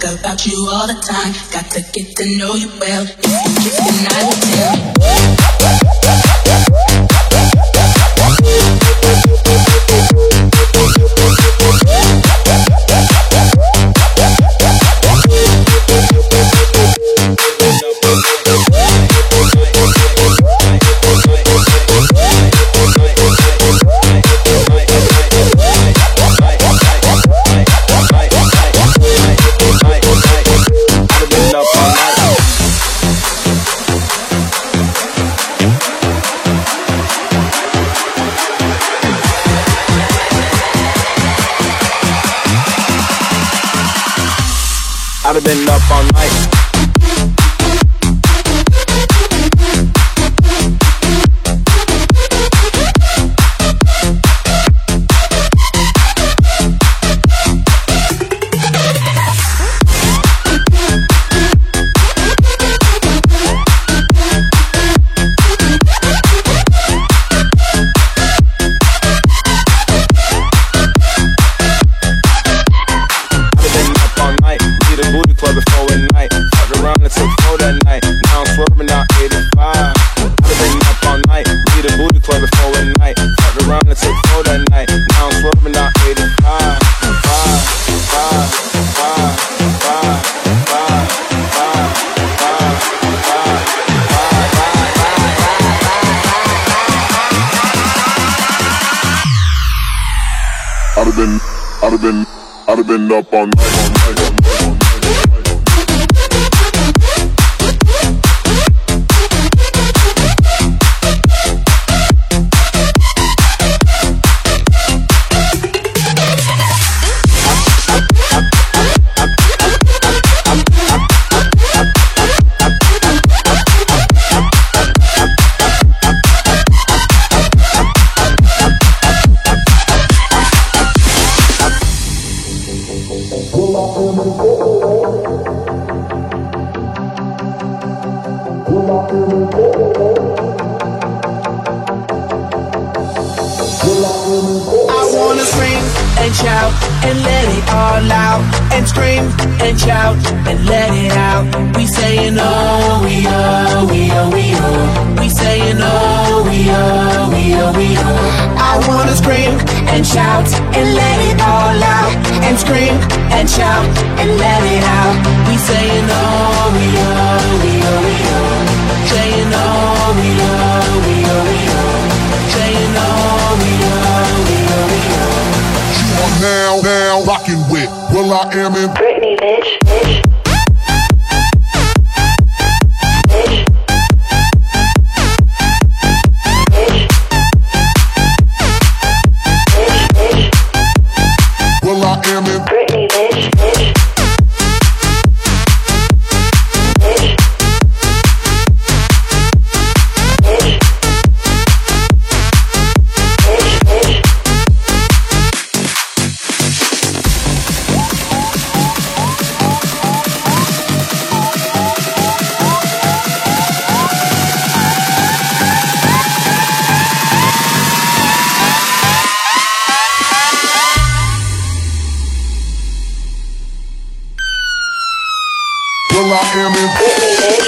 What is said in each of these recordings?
Think about you all the time. Got to get to know you well. If you kiss, then I will I'd have been up all night. Been up on night, on night, punch out and let it out. We sayin' oh, we oh, we oh, we oh. We sayin' oh, we oh, we oh, we oh. I wanna scream and shout and let it all out. And scream and shout and let it out. We sayin' oh, we oh, we oh, we oh. Sayin' oh, we oh, we oh, we oh. Sayin' oh, we oh, we oh, we oh. You are now, now rockin' with will.i.am in bitch, bitch. will.i.am in.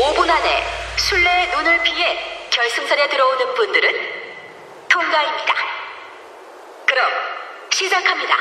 5분 안에 술래 눈을 피해 결승선에 들어오는 분들은 통과입니다. 그럼 시작합니다.